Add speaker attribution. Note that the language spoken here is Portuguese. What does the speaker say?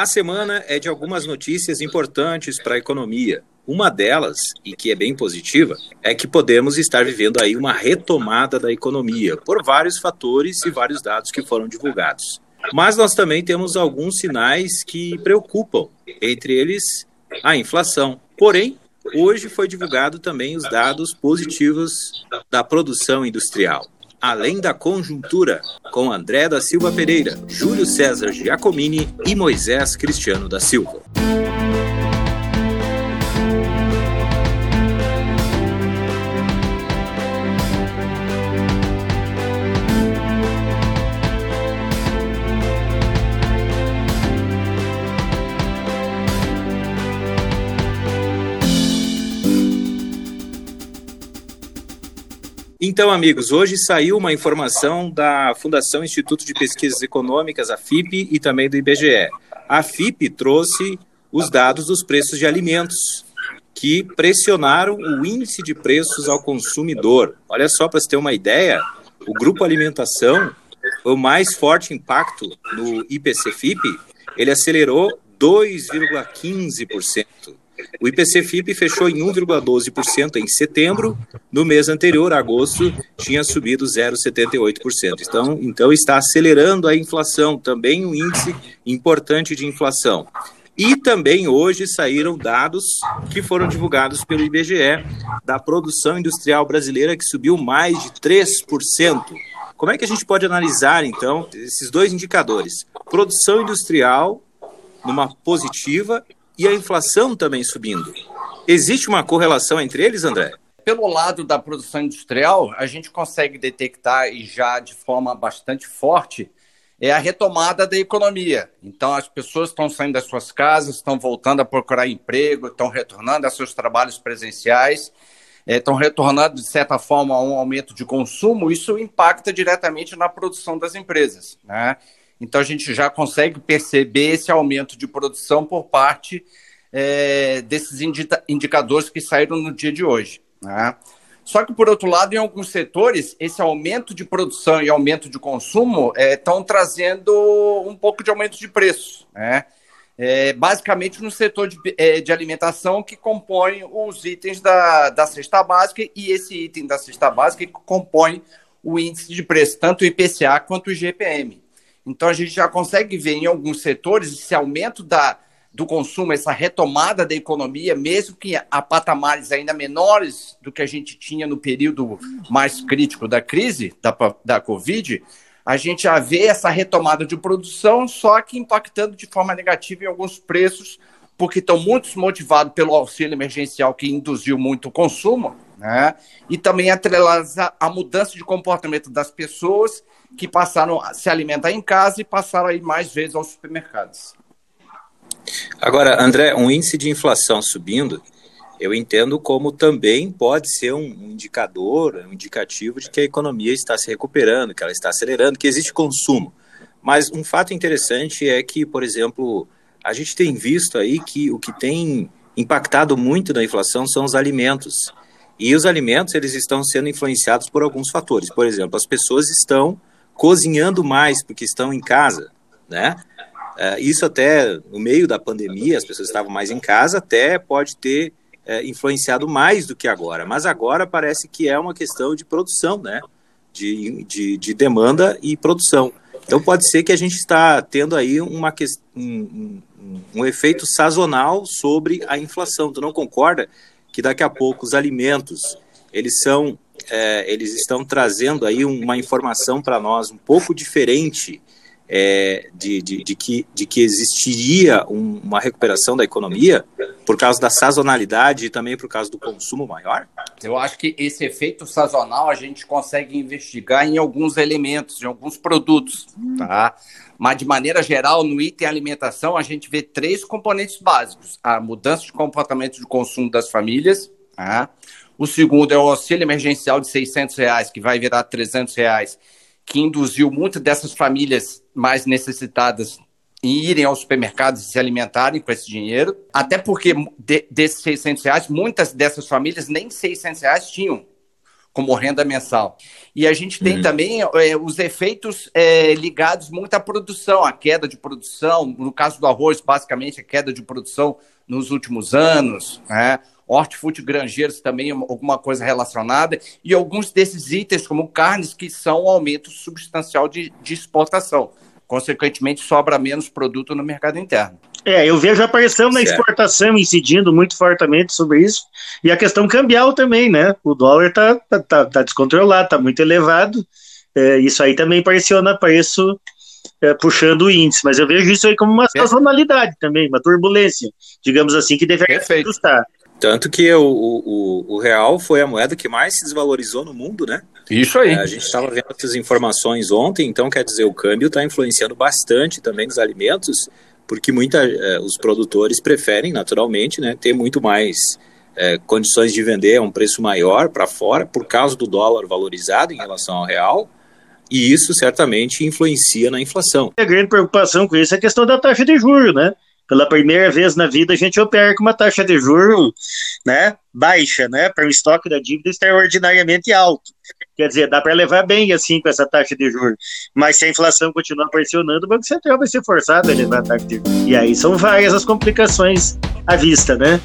Speaker 1: A semana é de algumas notícias importantes para a economia. Uma delas, e que é bem positiva, é que podemos estar vivendo aí uma retomada da economia, por vários fatores e vários dados que foram divulgados. Mas nós também temos alguns sinais que preocupam, entre eles a inflação. Porém, hoje foi divulgado também os dados positivos da produção industrial. Além da conjuntura, com André da Silva Pereira, Júlio César Giacomini e Moisés Cristiano da Silva. Então, amigos, hoje saiu uma informação da Fundação Instituto de Pesquisas Econômicas, a FIP, e também do IBGE. A FIP trouxe os dados dos preços de alimentos, que pressionaram o índice de preços ao consumidor. Olha só, para você ter uma ideia, o grupo alimentação, o mais forte impacto no IPC-FIP, ele acelerou 2,15%. O IPC-FIP fechou em 1,12% em setembro. No mês anterior, agosto, tinha subido 0,78%. Então, então está acelerando a inflação, também um índice importante de inflação. E também hoje saíram dados que foram divulgados pelo IBGE da produção industrial brasileira, que subiu mais de 3%. Como é que a gente pode analisar, então, esses dois indicadores? Produção industrial numa positiva e a inflação também subindo. Existe uma correlação entre eles, André?
Speaker 2: Pelo lado da produção industrial, a gente consegue detectar e já de forma bastante forte é a retomada da economia. Então, as pessoas estão saindo das suas casas, estão voltando a procurar emprego, estão retornando a seus trabalhos presenciais, é, estão retornando, de certa forma, a um aumento de consumo. Isso impacta diretamente na produção das empresas. Né? Então a gente já consegue perceber esse aumento de produção por parte é, desses indicadores que saíram no dia de hoje. Né? Só que, por outro lado, em alguns setores, esse aumento de produção e aumento de consumo estão é, trazendo um pouco de aumento de preço. Né? É, basicamente no setor de, é, de, alimentação que compõe os itens da, da cesta básica e esse item da cesta básica que compõe o índice de preço, tanto o IPCA quanto o IGPM. Então a gente já consegue ver em alguns setores esse aumento da, do consumo, essa retomada da economia, mesmo que a patamares ainda menores do que a gente tinha no período mais crítico da crise da, da Covid, a gente já vê essa retomada de produção, só que impactando de forma negativa em alguns preços, porque estão muito motivados pelo auxílio emergencial que induziu muito o consumo, né? E também atrelados à mudança de comportamento das pessoas que passaram a se alimentar em casa e passaram a ir mais vezes aos supermercados.
Speaker 1: Agora, André, um índice de inflação subindo, eu entendo como também pode ser um indicador, um indicativo de que a economia está se recuperando, que ela está acelerando, que existe consumo. Mas um fato interessante é que, por exemplo, a gente tem visto aí que o que tem impactado muito na inflação são os alimentos. E os alimentos, eles estão sendo influenciados por alguns fatores. Por exemplo, as pessoas estão cozinhando mais porque estão em casa, né? Uh, isso até no meio da pandemia, as pessoas estavam mais em casa, até pode ter uh, influenciado mais do que agora. Mas agora parece que é uma questão de produção, né? De, de, de demanda e produção. Então pode ser que a gente está tendo aí uma, um, um, um efeito sazonal sobre a inflação. Tu não concorda que daqui a pouco os alimentos eles são é, eles estão trazendo aí uma informação para nós um pouco diferente é, de, de, de, que, de que existiria um, uma recuperação da economia por causa da sazonalidade e também por causa do consumo maior?
Speaker 2: Eu acho que esse efeito sazonal a gente consegue investigar em alguns elementos, em alguns produtos, tá? Mas de maneira geral, no item alimentação, a gente vê três componentes básicos: a mudança de comportamento de consumo das famílias, tá? O segundo é o auxílio emergencial de 600 reais, que vai virar 300 reais, que induziu muitas dessas famílias mais necessitadas em irem aos supermercados e se alimentarem com esse dinheiro. Até porque de, desses 600 reais, muitas dessas famílias nem 600 reais tinham. como renda mensal. E a gente tem uhum. também é, os efeitos é, ligados muito à produção, à queda de produção. No caso do arroz, basicamente, a queda de produção nos últimos anos, né? Hortifruti granjeiros também alguma coisa relacionada, e alguns desses itens, como carnes, que são um aumento substancial de, de exportação. Consequentemente, sobra menos produto no mercado interno.
Speaker 3: É, eu vejo a pressão na exportação incidindo muito fortemente sobre isso. E a questão cambial também, né? O dólar está tá, tá, tá descontrolado, está muito elevado. É, isso aí também pressiona preço, é, puxando o índice. Mas eu vejo isso aí como uma sazonalidade também, uma turbulência, digamos assim, que deve ajustar.
Speaker 1: Tanto que o, o, o, real foi a moeda que mais se desvalorizou no mundo, né?
Speaker 2: Isso aí.
Speaker 1: É, a gente estava vendo essas informações ontem, então quer dizer, o câmbio está influenciando bastante também nos alimentos porque muita, eh, os produtores preferem, naturalmente, né, ter muito mais eh, condições de vender a um preço maior para fora, por causa do dólar valorizado em relação ao real, e isso certamente influencia na inflação.
Speaker 3: A grande preocupação com isso é a questão da taxa de juros, né? Pela primeira vez na vida a gente opera com uma taxa de juros né, baixa, né, para um estoque da dívida extraordinariamente alto. Quer dizer, dá para levar bem assim com essa taxa de juros. Mas se a inflação continuar pressionando, o Banco Central vai ser forçado a levar a taxa de juros. E aí são várias as complicações à vista, né?